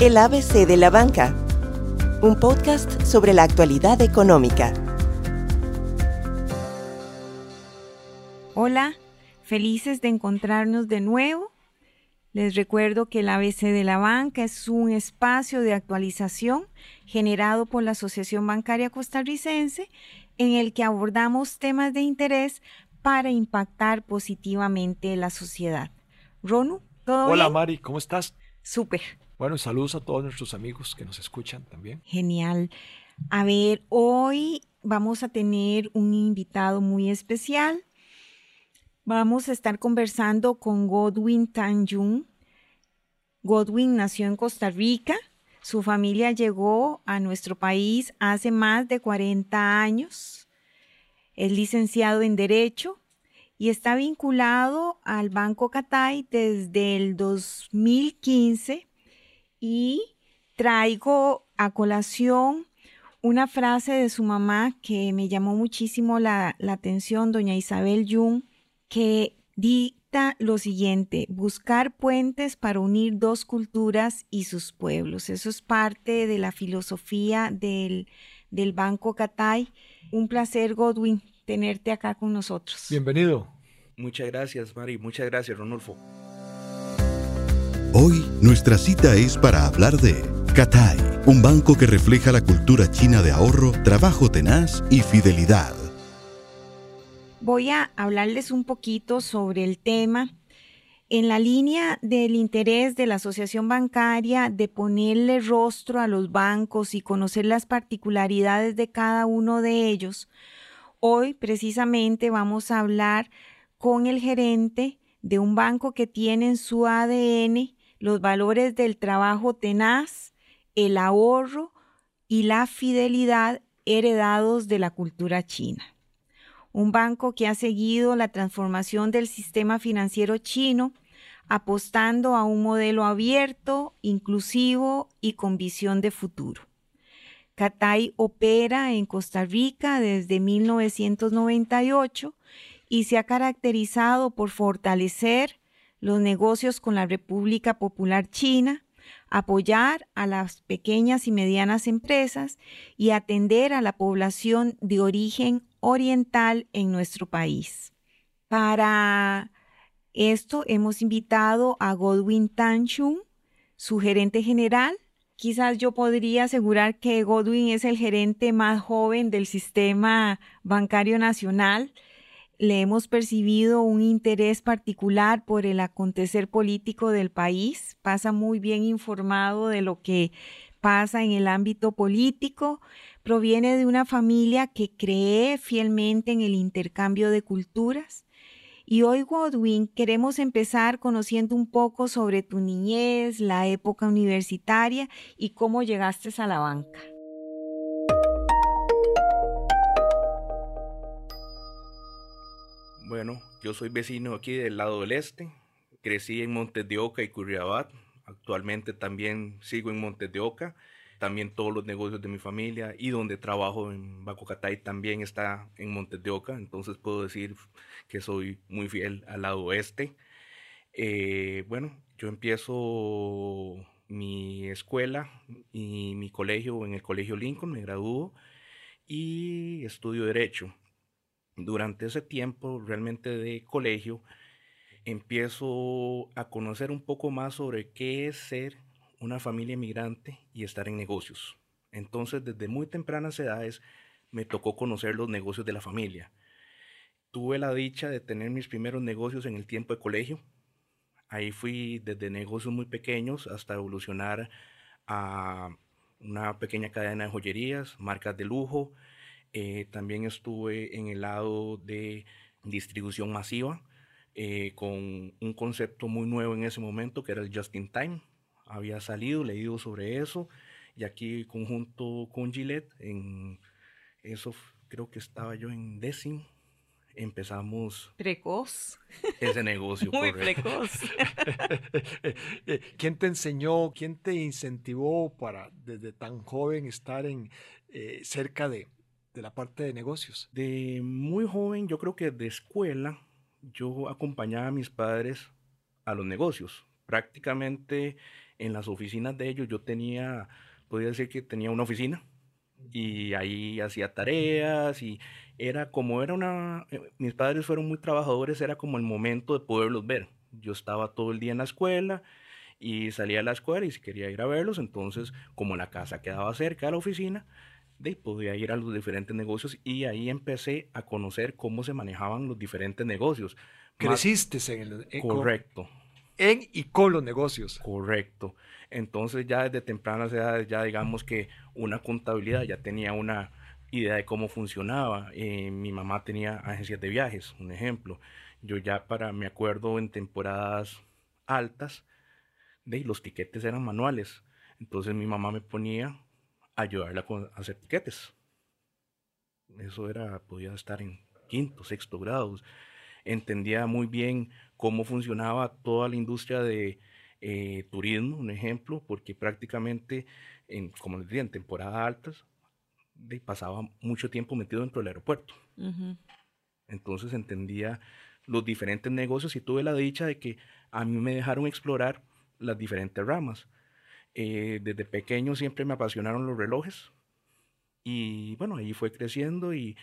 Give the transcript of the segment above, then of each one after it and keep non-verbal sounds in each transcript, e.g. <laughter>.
El ABC de la Banca, un podcast sobre la actualidad económica. Hola, felices de encontrarnos de nuevo. Les recuerdo que el ABC de la Banca es un espacio de actualización generado por la Asociación Bancaria Costarricense en el que abordamos temas de interés para impactar positivamente la sociedad. Ronu, ¿todo Hola Mari, ¿cómo estás? Súper. Bueno, saludos a todos nuestros amigos que nos escuchan también. Genial. A ver, hoy vamos a tener un invitado muy especial. Vamos a estar conversando con Godwin Tanjung. Godwin nació en Costa Rica. Su familia llegó a nuestro país hace más de 40 años. Es licenciado en Derecho y está vinculado al Banco Catay desde el 2015 y traigo a colación una frase de su mamá que me llamó muchísimo la, la atención, doña Isabel Jung, que dicta lo siguiente, buscar puentes para unir dos culturas y sus pueblos. Eso es parte de la filosofía del, del Banco Catay. Un placer, Godwin, tenerte acá con nosotros. Bienvenido. Muchas gracias, Mari. Muchas gracias, Ronulfo. Hoy nuestra cita es para hablar de Catay, un banco que refleja la cultura china de ahorro, trabajo tenaz y fidelidad. Voy a hablarles un poquito sobre el tema en la línea del interés de la asociación bancaria de ponerle rostro a los bancos y conocer las particularidades de cada uno de ellos, hoy precisamente vamos a hablar con el gerente de un banco que tiene en su ADN los valores del trabajo tenaz, el ahorro y la fidelidad heredados de la cultura china. Un banco que ha seguido la transformación del sistema financiero chino, apostando a un modelo abierto, inclusivo y con visión de futuro. Catay opera en Costa Rica desde 1998 y se ha caracterizado por fortalecer los negocios con la República Popular China, apoyar a las pequeñas y medianas empresas y atender a la población de origen oriental en nuestro país. Para esto hemos invitado a Godwin Tanchung, su gerente general. Quizás yo podría asegurar que Godwin es el gerente más joven del sistema bancario nacional le hemos percibido un interés particular por el acontecer político del país, pasa muy bien informado de lo que pasa en el ámbito político, proviene de una familia que cree fielmente en el intercambio de culturas. Y hoy, Godwin, queremos empezar conociendo un poco sobre tu niñez, la época universitaria y cómo llegaste a la banca. Bueno, yo soy vecino aquí del lado del este. Crecí en Montes de Oca y Curriabat. Actualmente también sigo en Montes de Oca. También todos los negocios de mi familia y donde trabajo en Bacocatay también está en Montes de Oca. Entonces puedo decir que soy muy fiel al lado oeste. Eh, bueno, yo empiezo mi escuela y mi colegio en el Colegio Lincoln, me gradúo y estudio Derecho durante ese tiempo realmente de colegio, empiezo a conocer un poco más sobre qué es ser una familia migrante y estar en negocios. Entonces, desde muy tempranas edades, me tocó conocer los negocios de la familia. Tuve la dicha de tener mis primeros negocios en el tiempo de colegio. Ahí fui desde negocios muy pequeños hasta evolucionar a una pequeña cadena de joyerías, marcas de lujo, eh, también estuve en el lado de distribución masiva eh, con un concepto muy nuevo en ese momento que era el Just in Time. Había salido, leído sobre eso y aquí conjunto con Gillette, en eso creo que estaba yo en décimo, empezamos precoz. ese negocio <laughs> muy precoz. <laughs> Quién te enseñó quién te incentivó para desde tan joven estar en eh, cerca de de la parte de negocios? De muy joven, yo creo que de escuela, yo acompañaba a mis padres a los negocios. prácticamente en las oficinas de ellos yo tenía, podría decir que tenía una oficina y ahí hacía tareas y era como era una, eh, mis padres fueron muy trabajadores, era como el momento de poderlos ver. Yo estaba todo el día en la escuela y salía a la escuela y si quería ir a verlos, entonces como la casa quedaba cerca de la oficina, de, podía ir a los diferentes negocios y ahí empecé a conocer cómo se manejaban los diferentes negocios. Creciste en el... correcto. En y con los negocios. Correcto. Entonces ya desde tempranas edades ya digamos que una contabilidad ya tenía una idea de cómo funcionaba. Eh, mi mamá tenía agencias de viajes, un ejemplo. Yo ya para, me acuerdo en temporadas altas, de los tiquetes eran manuales. Entonces mi mamá me ponía ayudarla a hacer tiquetes. Eso era, podía estar en quinto, sexto grados. Entendía muy bien cómo funcionaba toda la industria de eh, turismo, un ejemplo, porque prácticamente, en, como les decía, en temporadas altas, de, pasaba mucho tiempo metido dentro del aeropuerto. Entonces entendía los diferentes negocios y tuve la dicha de que a mí me dejaron explorar las diferentes ramas. Eh, desde pequeño siempre me apasionaron los relojes y bueno, ahí fue creciendo y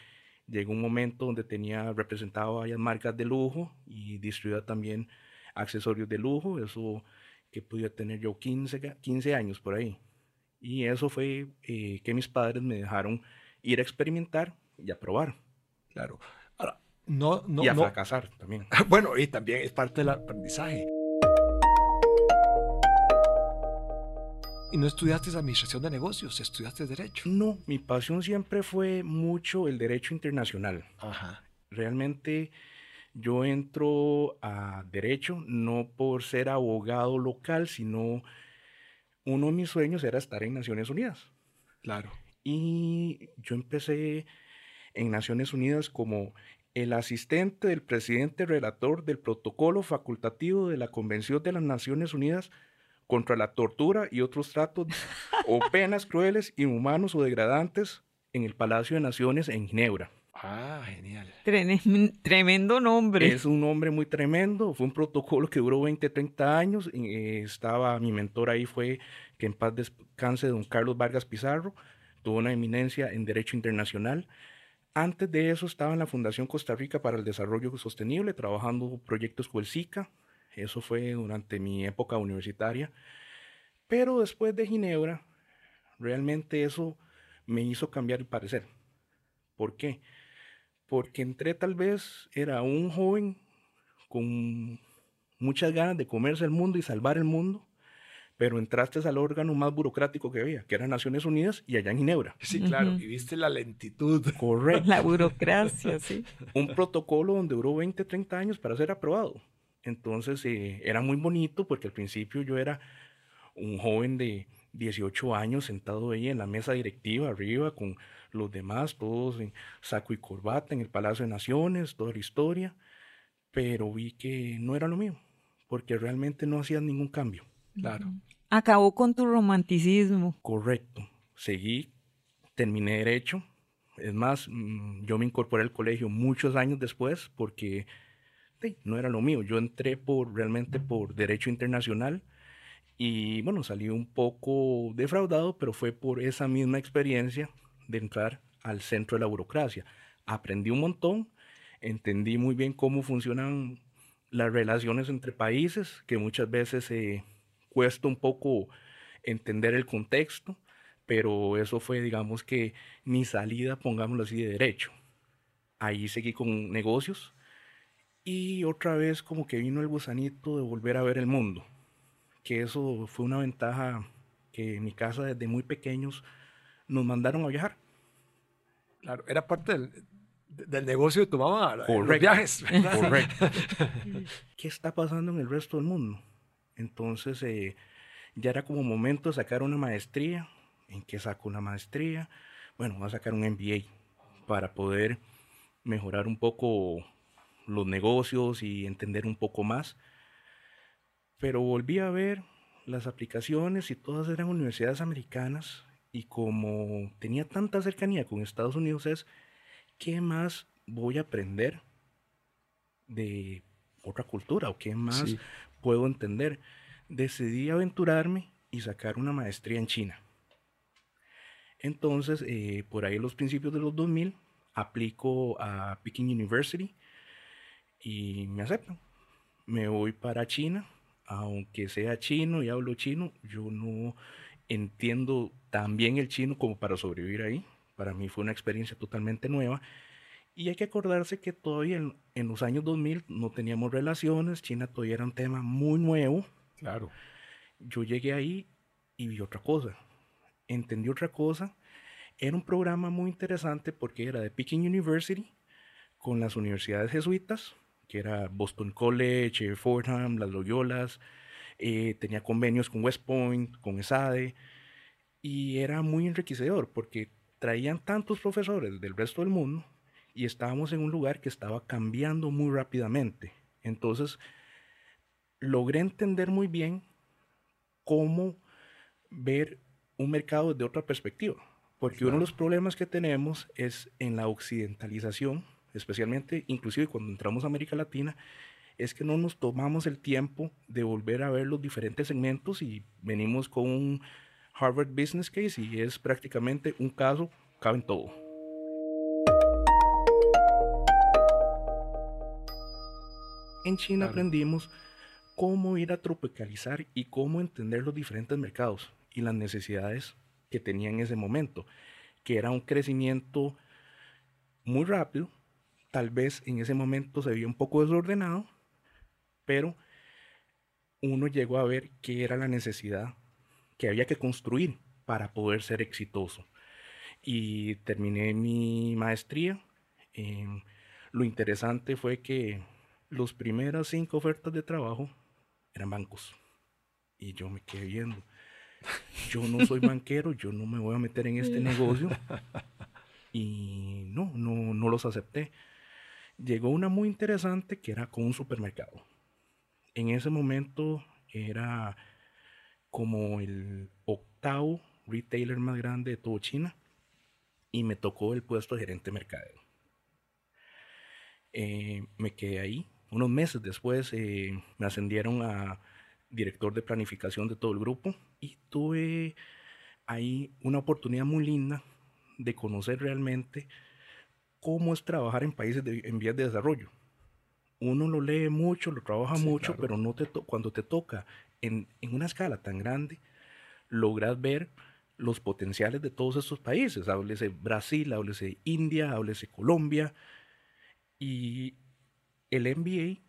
llegó un momento donde tenía representado varias marcas de lujo y distribuía también accesorios de lujo, eso que podía tener yo 15, 15 años por ahí. Y eso fue eh, que mis padres me dejaron ir a experimentar y a probar. Claro. Ahora, no, no, y a no. fracasar también. <laughs> Bueno, y también es parte del aprendizaje. ¿Y no estudiaste administración de negocios? ¿Estudiaste derecho? No, mi pasión siempre fue mucho el derecho internacional. Ajá. Realmente yo entro a derecho no por ser abogado local, sino uno de mis sueños era estar en Naciones Unidas. Claro. Y yo empecé en Naciones Unidas como el asistente del presidente relator del protocolo facultativo de la Convención de las Naciones Unidas contra la tortura y otros tratos o <laughs> penas crueles, inhumanos o degradantes en el Palacio de Naciones en Ginebra. Ah, genial. Tremendo nombre. Es un nombre muy tremendo. Fue un protocolo que duró 20, 30 años. Eh, estaba, mi mentor ahí fue, que en paz descanse, don Carlos Vargas Pizarro. Tuvo una eminencia en Derecho Internacional. Antes de eso estaba en la Fundación Costa Rica para el Desarrollo Sostenible, trabajando proyectos con el SICA. Eso fue durante mi época universitaria. Pero después de Ginebra, realmente eso me hizo cambiar el parecer. ¿Por qué? Porque entré tal vez, era un joven con muchas ganas de comerse el mundo y salvar el mundo, pero entraste al órgano más burocrático que había, que era Naciones Unidas y allá en Ginebra. Sí, claro, y viste la lentitud. <laughs> Correcto. La burocracia, sí. Un protocolo donde duró 20, 30 años para ser aprobado. Entonces eh, era muy bonito porque al principio yo era un joven de 18 años sentado ahí en la mesa directiva arriba con los demás, todos en saco y corbata en el Palacio de Naciones, toda la historia, pero vi que no era lo mío, porque realmente no hacía ningún cambio. Claro. Acabó con tu romanticismo. Correcto. Seguí, terminé derecho. Es más, mm, yo me incorporé al colegio muchos años después porque no era lo mío. Yo entré por realmente por derecho internacional y bueno, salí un poco defraudado, pero fue por esa misma experiencia de entrar al centro de la burocracia. Aprendí un montón, entendí muy bien cómo funcionan las relaciones entre países, que muchas veces eh, cuesta un poco entender el contexto, pero eso fue, digamos que, mi salida, pongámoslo así, de derecho. Ahí seguí con negocios y otra vez como que vino el gusanito de volver a ver el mundo, que eso fue una ventaja que en mi casa desde muy pequeños nos mandaron a viajar. Claro, era parte del, del negocio de tu mamá, los Correcto. viajes. ¿verdad? Correcto. <laughs> ¿Qué está pasando en el resto del mundo? Entonces eh, ya era como momento de sacar una maestría. ¿En qué saco una maestría? Bueno, voy a sacar un MBA para poder mejorar un poco los negocios y entender un poco más. Pero volví a ver las aplicaciones y todas eran universidades americanas y como tenía tanta cercanía con Estados Unidos es, ¿qué más voy a aprender de otra cultura o qué más Sí. puedo entender? decidí aventurarme y sacar una maestría en China. Entonces, eh, por ahí en los principios de los 2000, aplico a Peking University y me aceptan. Me voy para China, aunque sea chino y hablo chino, yo no entiendo tan bien el chino como para sobrevivir ahí. Para mí fue una experiencia totalmente nueva. Y hay que acordarse que todavía en, en los años 2000 no teníamos relaciones, China todavía era un tema muy nuevo. Claro. Yo llegué ahí y vi otra cosa. Entendí otra cosa. Era un programa muy interesante porque era de Peking University con las universidades jesuitas, que era Boston College, Fordham, las Loyolas. Eh, tenía convenios con West Point, con ESADE. Y era muy enriquecedor porque traían tantos profesores del resto del mundo y estábamos en un lugar que estaba cambiando muy rápidamente. Entonces, logré entender muy bien cómo ver un mercado desde otra perspectiva. Porque uno de los problemas que tenemos es en la occidentalización, especialmente inclusive cuando entramos a América Latina, es que no nos tomamos el tiempo de volver a ver los diferentes segmentos y venimos con un Harvard Business Case y es prácticamente un caso, cabe en todo. En China aprendimos cómo ir a tropicalizar y cómo entender los diferentes mercados y las necesidades que tenía en ese momento, que era un crecimiento muy rápido, tal vez en ese momento se veía un poco desordenado, pero uno llegó a ver qué era la necesidad que había que construir para poder ser exitoso. Y terminé mi maestría. Em, lo interesante fue que las primeras cinco ofertas de trabajo eran bancos. Y yo me quedé viendo. Yo no soy <laughs> banquero, yo no me voy a meter en este negocio. <laughs> Y no, no, no los acepté. Llegó una muy interesante que era con un supermercado. En ese momento era como el octavo retailer más grande de todo China y me tocó el puesto de gerente de mercadeo. Eh, me quedé ahí. Unos meses después eh, me ascendieron a director de planificación de todo el grupo y tuve ahí una oportunidad muy linda de conocer realmente cómo es trabajar en países en vías de desarrollo. Uno lo lee mucho, lo trabaja mucho, pero no te cuando te toca en, en, una escala tan grande, logras ver los potenciales de todos estos países. Háblese Brasil, háblese India, háblese Colombia. Y el MBA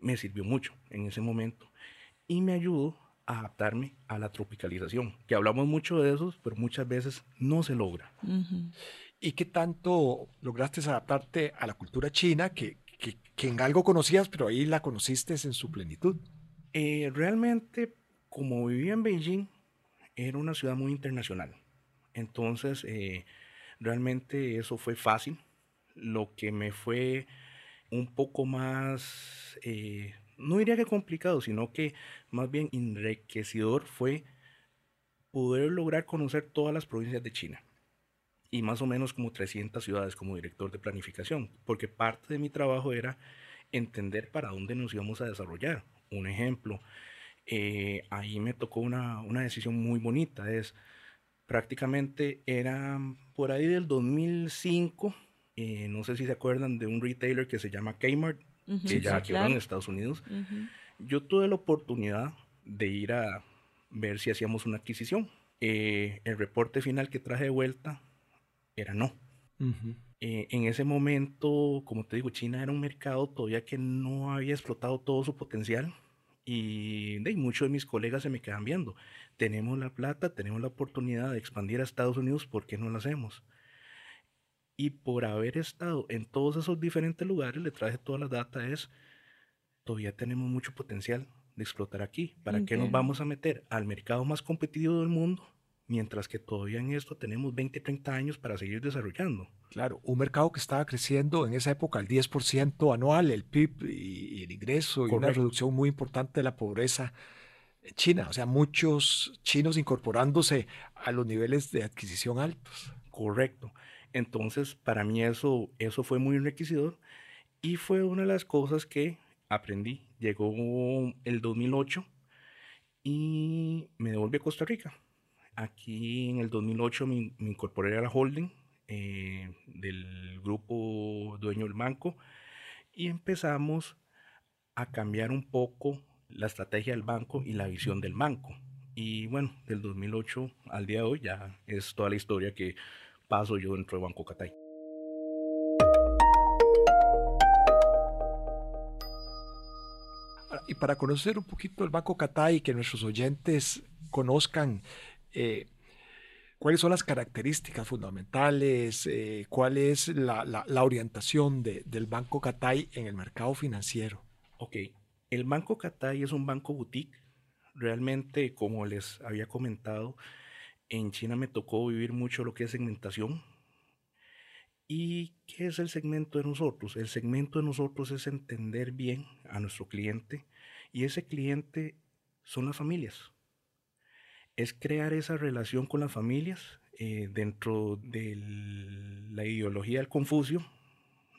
me sirvió mucho en ese momento y me ayudó a adaptarme a la tropicalización, que hablamos mucho de eso, pero muchas veces no se logra. ¿Y qué tanto lograste adaptarte a la cultura china que, que, que, en algo conocías, pero ahí la conociste en su plenitud? Eh, realmente, como vivía en Beijing, era una ciudad muy internacional. Entonces, eh, realmente eso fue fácil. Lo que me fue un poco más, eh, no diría que complicado, sino que más bien enriquecedor fue poder lograr conocer todas las provincias de China y más o menos como 300 ciudades como director de planificación, porque parte de mi trabajo era entender para dónde nos íbamos a desarrollar. Un ejemplo, eh, ahí me tocó una, una, decisión muy bonita, es prácticamente era por ahí del 2005, eh, no sé si se acuerdan de un retailer que se llama Kmart, uh -huh, que ya sí, claro. en Estados Unidos. Uh -huh. Yo tuve la oportunidad de ir a ver si hacíamos una adquisición. Eh, el reporte final que traje de vuelta era no. Uh -huh. eh, en ese momento, como te digo, China era un mercado todavía que no había explotado todo su potencial y de, muchos de mis colegas se me quedan viendo. Tenemos la plata, tenemos la oportunidad de expandir a Estados Unidos, ¿por qué no lo hacemos? Y por haber estado en todos esos diferentes lugares, le traje todas las data, es, todavía tenemos mucho potencial de explotar aquí. ¿Para okay. qué nos vamos a meter al mercado más competitivo del mundo? Mientras que todavía en esto tenemos 20, 30 años para seguir desarrollando. Claro, un mercado que estaba creciendo en esa época al 10% anual, el PIB y, y el ingreso, Correcto. y una reducción muy importante de la pobreza en China. O sea, muchos chinos incorporándose a los niveles de adquisición altos. Correcto. Entonces, para mí eso, eso fue muy enriquecedor y fue una de las cosas que aprendí. Llegó el 2008 y me devolví a Costa Rica. Aquí en el 2008 me, incorporé a la holding eh, del grupo dueño del banco y empezamos a cambiar un poco la estrategia del banco y la visión del banco. Y bueno, del 2008 al día de hoy ya es toda la historia que paso yo dentro de Banco Catay. Y para conocer un poquito el Banco Catay, que nuestros oyentes conozcan eh, cuáles son las características fundamentales, eh, cuál es la, orientación del Banco Catay en el mercado financiero. Ok, el Banco Catay es un banco boutique. Realmente, como les había comentado, en China me tocó vivir mucho lo que es segmentación. ¿Y qué es el segmento de nosotros? El segmento de nosotros es entender bien a nuestro cliente y ese cliente son las familias. Es crear esa relación con las familias eh, dentro de la ideología del Confucio,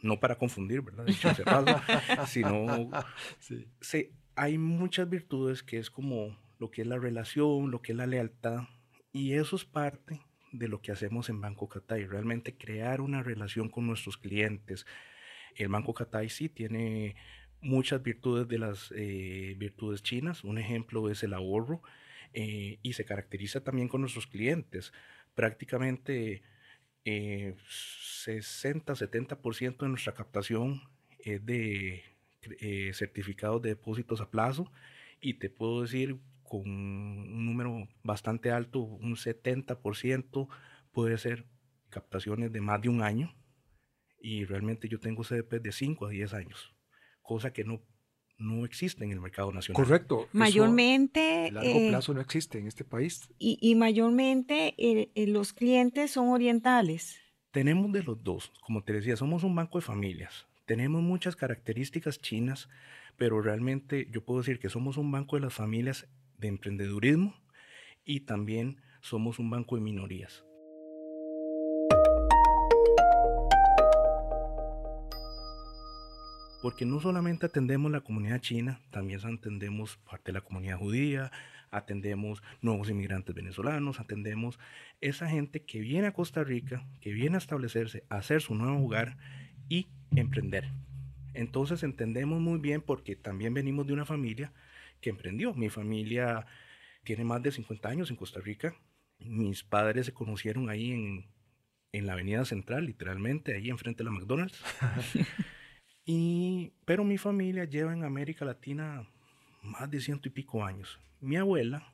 no para confundir, ¿verdad? Dicho <laughs> sino hay muchas virtudes que es como lo que es la relación, lo que es la lealtad, y eso es parte de lo que hacemos en Banco Catay, realmente crear una relación con nuestros clientes. El Banco Catay sí tiene muchas virtudes de las eh, virtudes chinas. Un ejemplo es el ahorro eh, y se caracteriza también con nuestros clientes. Prácticamente 60-70% eh, de nuestra captación es de certificados de depósitos a plazo y te puedo decir con un número bastante alto, un 70% puede ser captaciones de más de un año y realmente yo tengo CDP de 5 a 10 años, cosa que no, no existe en el mercado nacional. Correcto. Mayormente... a largo eh, plazo no existe en este país. Y, y mayormente eh, eh, los clientes son orientales. Tenemos de los dos, como te decía, somos un banco de familias. Tenemos muchas características chinas, pero realmente yo puedo decir que somos un banco de las familias de emprendedurismo y también somos un banco de minorías. Porque no solamente atendemos la comunidad china, también atendemos parte de la comunidad judía, atendemos nuevos inmigrantes venezolanos, atendemos esa gente que viene a Costa Rica, que viene a establecerse, a hacer su nuevo hogar y emprender. Entonces entendemos muy bien porque también venimos de una familia que emprendió. Mi familia tiene más de 50 años en Costa Rica. Mis padres se conocieron ahí en, en la Avenida Central, literalmente, ahí enfrente de la McDonald's. <laughs> y, pero mi familia lleva en América Latina más de ciento y pico años. Mi abuela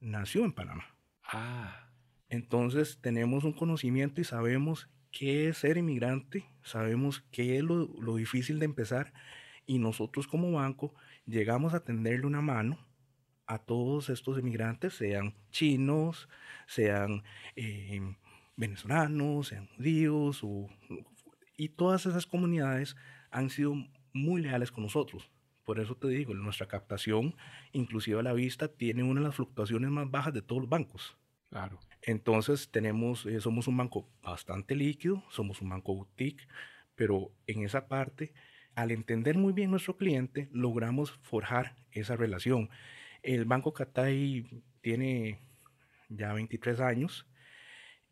nació en Panamá. Ah. Entonces tenemos un conocimiento y sabemos qué es ser inmigrante, sabemos qué es lo, lo difícil de empezar y nosotros como banco llegamos a tenderle una mano a todos estos inmigrantes, sean chinos, sean eh, venezolanos, sean judíos, y todas esas comunidades han sido muy leales con nosotros. Por eso te digo, nuestra captación, inclusive a la vista, tiene una de las fluctuaciones más bajas de todos los bancos. Claro. Entonces tenemos, eh, somos un banco bastante líquido, somos un banco boutique, pero en esa parte al entender muy bien nuestro cliente, logramos forjar esa relación. El Banco Catay tiene ya 23 años.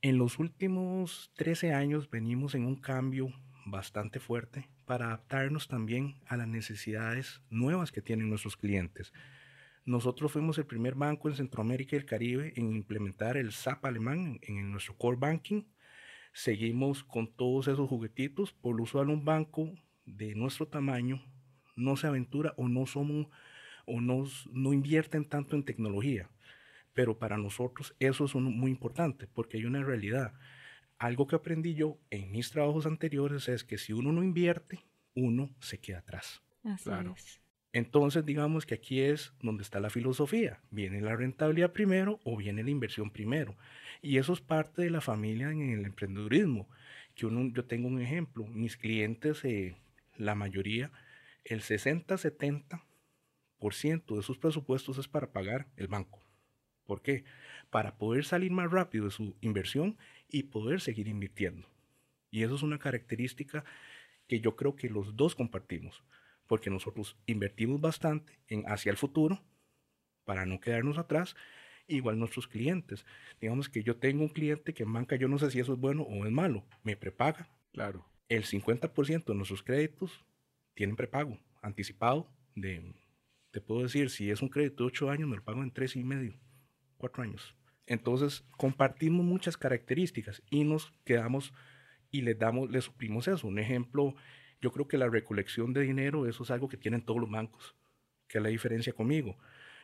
En los últimos 13 años venimos en un cambio bastante fuerte para adaptarnos también a las necesidades nuevas que tienen nuestros clientes. Nosotros fuimos el primer banco en Centroamérica y el Caribe en implementar el SAP alemán en, nuestro core banking. Seguimos con todos esos juguetitos. Por lo usual, un banco de nuestro tamaño no se aventura o no somos o no, no invierten tanto en tecnología. Pero para nosotros eso es muy importante porque hay una realidad. Algo que aprendí yo en mis trabajos anteriores es que si uno no invierte, uno se queda atrás. claro. Entonces, digamos que aquí es donde está la filosofía. Viene la rentabilidad primero o viene la inversión primero. Y eso es parte de la familia en el emprendedurismo. Que uno, yo tengo un ejemplo. Mis clientes eh, la mayoría, el 60-70% de sus presupuestos es para pagar el banco. ¿Por qué? Para poder salir más rápido de su inversión y poder seguir invirtiendo. Y eso es una característica que yo creo que los dos compartimos, porque nosotros invertimos bastante en hacia el futuro para no quedarnos atrás, igual nuestros clientes. Digamos que yo tengo un cliente que en banca yo no sé si eso es bueno o es malo, me prepaga. Claro. El 50% de nuestros créditos tienen prepago anticipado de, te puedo decir, si es un crédito de 8 años, me lo pago en 3 y medio, 4 años. Entonces, compartimos muchas características y nos quedamos y les damos, les suplimos eso. Un ejemplo, yo creo que la recolección de dinero, eso es algo que tienen todos los bancos, que es la diferencia conmigo.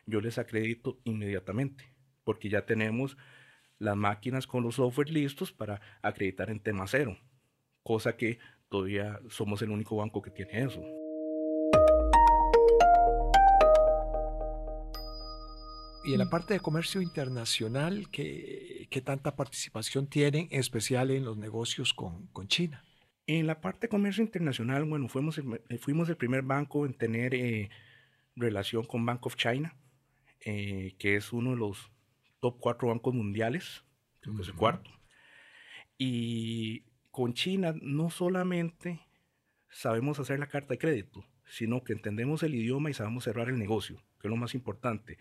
Yo les acredito inmediatamente, porque ya tenemos las máquinas con los software listos para acreditar en tema cero, cosa que todavía somos el único banco que tiene eso. Y en la parte de comercio internacional, ¿qué, qué tanta participación tienen, en especial en los negocios con, con, China? En la parte de comercio internacional, bueno, fuimos el, eh, fuimos el primer banco en tener eh, relación con Bank of China, eh, que es uno de los top cuatro bancos mundiales, creo que es el cuarto. Y con China no solamente sabemos hacer la carta de crédito, sino que entendemos el idioma y sabemos cerrar el negocio, que es lo más importante.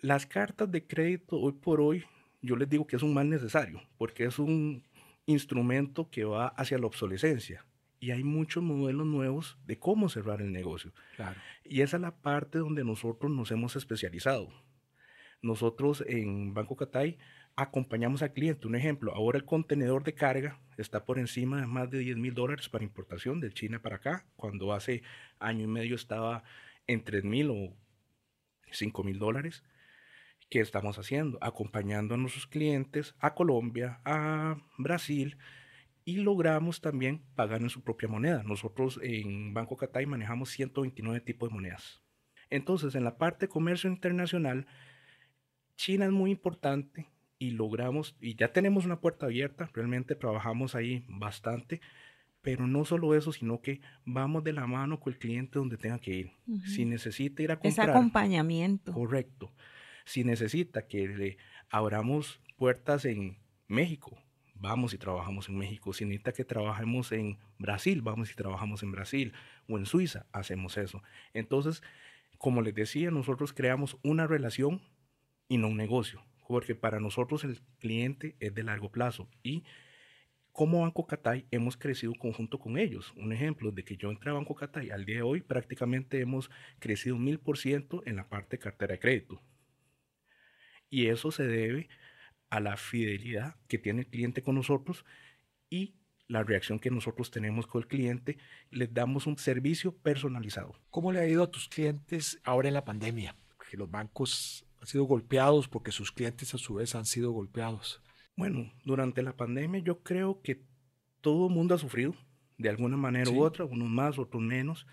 Las cartas de crédito hoy por hoy, yo les digo que es un mal necesario, porque es un instrumento que va hacia la obsolescencia. Y hay muchos modelos nuevos de cómo cerrar el negocio. Y esa es la parte donde nosotros nos hemos especializado. Nosotros en Banco Catay acompañamos al cliente. Un ejemplo, ahora el contenedor de carga está por encima de más de 10 mil dólares para importación de China para acá, cuando hace año y medio estaba en 3 mil o 5 mil dólares. ¿Qué estamos haciendo? Acompañando a nuestros clientes a Colombia, a Brasil y logramos también pagar en su propia moneda. Nosotros en Banco Catay manejamos 129 tipos de monedas. Entonces, en la parte de comercio internacional, China es muy importante y logramos, y ya tenemos una puerta abierta, realmente trabajamos ahí bastante, pero no solo eso, sino que vamos de la mano con el cliente donde tenga que ir. Si necesita ir a comprar. Es acompañamiento. Correcto. Si necesita que le abramos puertas en México, vamos y trabajamos en México. Si necesita que trabajemos en Brasil, vamos y trabajamos en Brasil. O en Suiza, hacemos eso. Entonces, como les decía, nosotros creamos una relación y no un negocio. Porque para nosotros el cliente es de largo plazo. Y como Banco Catay hemos crecido conjunto con ellos. Un ejemplo, de que yo entré a Banco Catay al día de hoy, prácticamente hemos crecido mil por ciento en la parte de cartera de crédito. Y eso se debe a la fidelidad que tiene el cliente con nosotros y la reacción que nosotros tenemos con el cliente. Les damos un servicio personalizado. ¿Cómo le ha ido a tus clientes ahora en la pandemia? Porque los bancos han sido golpeados porque sus clientes a su vez han sido golpeados. Bueno, durante la pandemia yo creo que todo el mundo ha sufrido de alguna manera u otra, unos más, otros menos,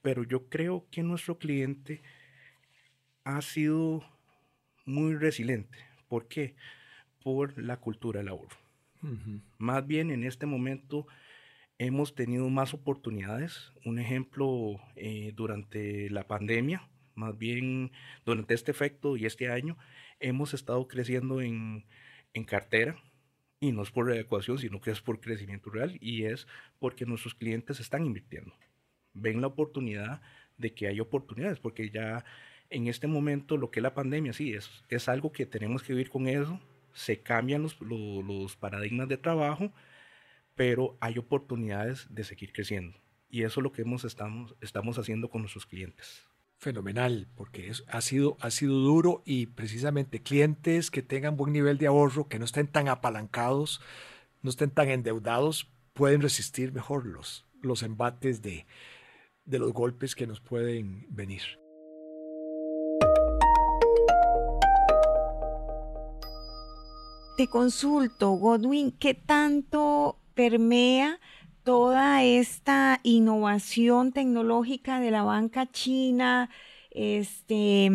pero yo creo que nuestro cliente ha sido muy resiliente. ¿Por qué? Por la cultura del ahorro. Más bien en este momento hemos tenido más oportunidades. Un ejemplo, eh, durante la pandemia, más bien durante este efecto y este año, hemos estado creciendo en, en cartera. Y no es por adecuación, sino que es por crecimiento real y es porque nuestros clientes están invirtiendo. Ven la oportunidad de que hay oportunidades, porque ya en este momento lo que es la pandemia, sí, es, es algo que tenemos que vivir con eso, se cambian los, paradigmas de trabajo, pero hay oportunidades de seguir creciendo. Y eso es lo que hemos, estamos, estamos haciendo con nuestros clientes. Fenomenal, porque es, ha, sido, ha sido duro y precisamente clientes que tengan buen nivel de ahorro, que no estén tan apalancados, no estén tan endeudados, pueden resistir mejor los, los embates de, de los golpes que nos pueden venir. Te consulto, Godwin, ¿qué tanto permea toda esta innovación tecnológica de la banca china, este,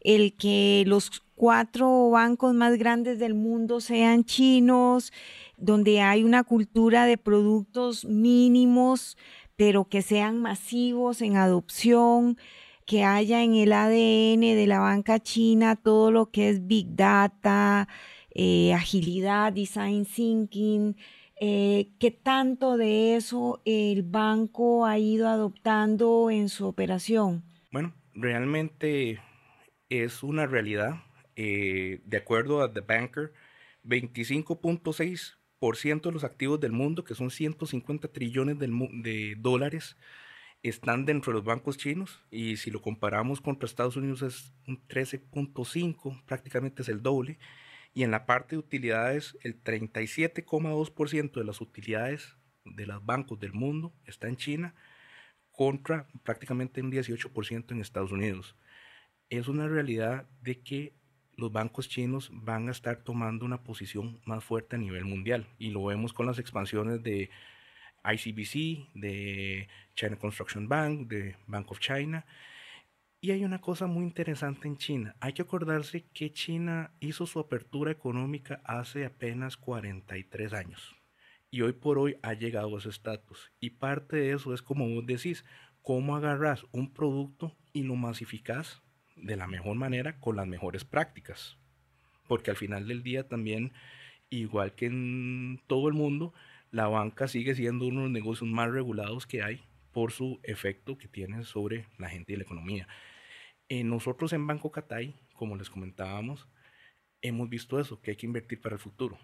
el que los cuatro bancos más grandes del mundo sean chinos, donde hay una cultura de productos mínimos, pero que sean masivos en adopción, que haya en el ADN de la banca china todo lo que es Big Data, eh, agilidad, design thinking, eh, ¿qué tanto de eso el banco ha ido adoptando en su operación? Bueno, realmente es una realidad. Eh, de acuerdo a The Banker, 25.6% de los activos del mundo, que son 150 trillones de dólares, están dentro de los bancos chinos y si lo comparamos contra Estados Unidos es un 13.5, prácticamente es el doble. Y en la parte de utilidades, el 37,2% de las utilidades de los bancos del mundo está en China contra prácticamente un 18% en Estados Unidos. Es una realidad de que los bancos chinos van a estar tomando una posición más fuerte a nivel mundial y lo vemos con las expansiones de ICBC, de China Construction Bank, de Bank of China. Y hay una cosa muy interesante en China. Hay que acordarse que China hizo su apertura económica hace apenas 43 años. Y hoy por hoy ha llegado a ese estatus. Y parte de eso es como vos decís, cómo agarras un producto y lo masificás de la mejor manera con las mejores prácticas. Porque al final del día también, igual que en todo el mundo, la banca sigue siendo uno de los negocios más regulados que hay por su efecto que tiene sobre la gente y la economía. Eh, nosotros en Banco Catay, como les comentábamos, hemos visto eso, que hay que invertir para el futuro.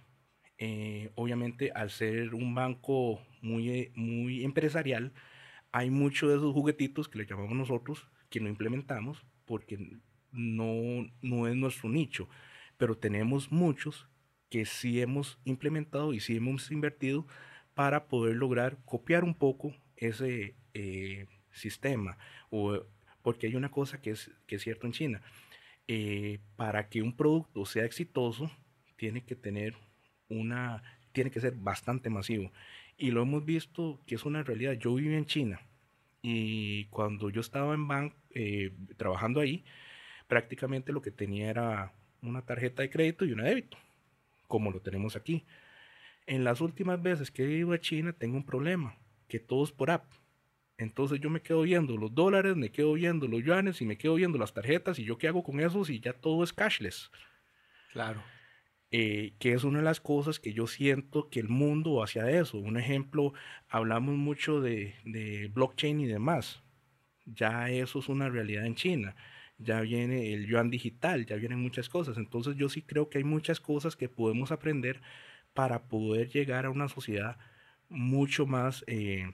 Eh, obviamente, al ser un banco muy, muy empresarial, hay muchos de esos juguetitos que le llamamos nosotros que no implementamos porque no, no es nuestro nicho, pero tenemos muchos que sí hemos implementado y sí hemos invertido para poder lograr copiar un poco ese eh, sistema. O, porque hay una cosa que es, que es cierto en China. Eh, para que un producto sea exitoso, tiene que tener una, tiene que ser bastante masivo. Y lo hemos visto que es una realidad. Yo viví en China y cuando yo estaba en bank, eh, trabajando ahí, prácticamente lo que tenía era una tarjeta de crédito y una débito como lo tenemos aquí. En las últimas veces que he ido a China tengo un problema, que todo es por app. Entonces yo me quedo viendo los dólares, me quedo viendo los yuanes y me quedo viendo las tarjetas y yo qué hago con eso si ya todo es cashless. Claro. Eh, que es una de las cosas que yo siento que el mundo va hacia eso. Un ejemplo, hablamos mucho de, de blockchain y demás. Ya eso es una realidad en China ya viene el yuan digital, ya vienen muchas cosas. Entonces yo sí creo que hay muchas cosas que podemos aprender para poder llegar a una sociedad mucho más eh,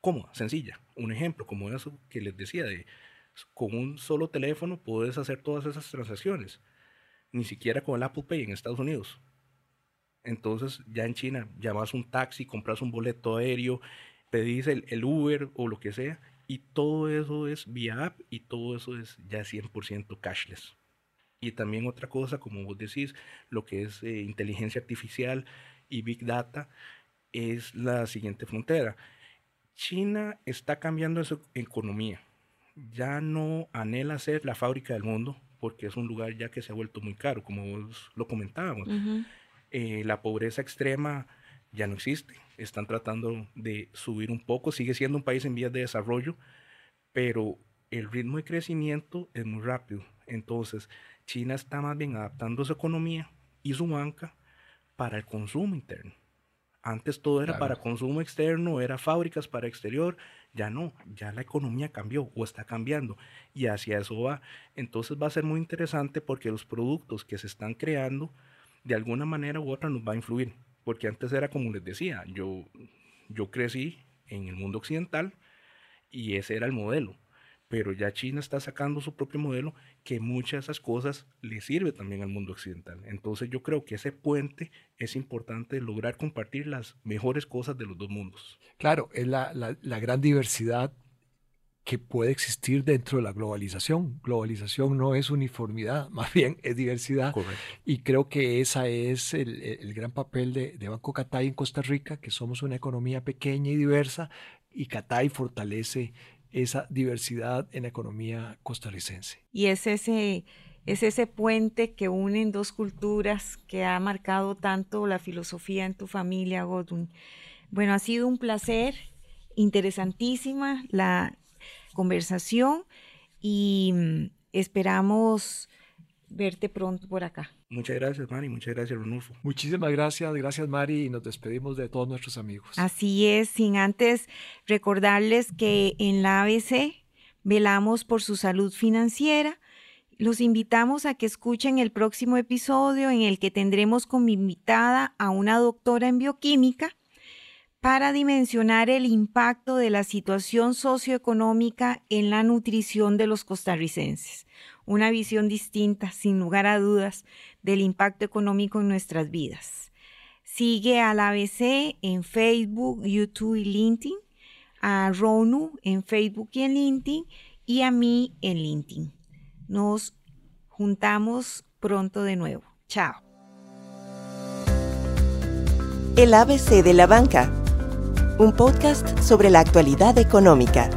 cómoda, sencilla. Un ejemplo, como eso que les decía, de con un solo teléfono puedes hacer todas esas transacciones. Ni siquiera con el Apple Pay en Estados Unidos. Entonces ya en China llamas un taxi, compras un boleto aéreo, pedís el, el Uber o lo que sea y todo eso es vía app y todo eso es ya 100% cashless. Y también otra cosa, como vos decís, lo que es eh, inteligencia artificial y big data es la siguiente frontera. China está cambiando su economía. Ya no anhela ser la fábrica del mundo porque es un lugar ya que se ha vuelto muy caro, como vos lo comentábamos. Eh, la pobreza extrema ya no existe. Están tratando de subir un poco, sigue siendo un país en vías de desarrollo, pero el ritmo de crecimiento es muy rápido. Entonces, China está más bien adaptando su economía y su banca para el consumo interno. Antes todo era para consumo externo, era fábricas para exterior, ya no, ya la economía cambió o está cambiando y hacia eso va. Entonces va a ser muy interesante porque los productos que se están creando de alguna manera u otra nos va a influir. Porque antes era como les decía, yo, yo crecí en el mundo occidental y ese era el modelo. Pero ya China está sacando su propio modelo que muchas de esas cosas le sirve también al mundo occidental. Entonces yo creo que ese puente es importante lograr compartir las mejores cosas de los dos mundos. Claro, es la, la, la gran diversidad que puede existir dentro de la globalización. Globalización no es uniformidad, <laughs> más bien es diversidad. Y creo que ese es el, el, gran papel de, de, Banco Catay en Costa Rica, que somos una economía pequeña y diversa, y Catay fortalece esa diversidad en la economía costarricense. Y es ese, es ese puente que une dos culturas que ha marcado tanto la filosofía en tu familia, Godwin. Bueno, ha sido un placer interesantísima la, conversación y mm, esperamos verte pronto por acá. Muchas gracias, Mari. Muchas gracias, Renulfo. Muchísimas gracias. Gracias, Mari. Y nos despedimos de todos nuestros amigos. Así es, sin antes recordarles que en la ABC velamos por su salud financiera los invitamos a que escuchen el próximo episodio en el que tendremos como invitada a una doctora en bioquímica para dimensionar el impacto de la situación socioeconómica en la nutrición de los costarricenses. Una visión distinta, sin lugar a dudas, del impacto económico en nuestras vidas. Sigue al ABC en Facebook, YouTube y LinkedIn, a Ronu en Facebook y en LinkedIn y a mí en LinkedIn. Nos juntamos pronto de nuevo. Chao. El ABC de la banca un podcast sobre la actualidad económica.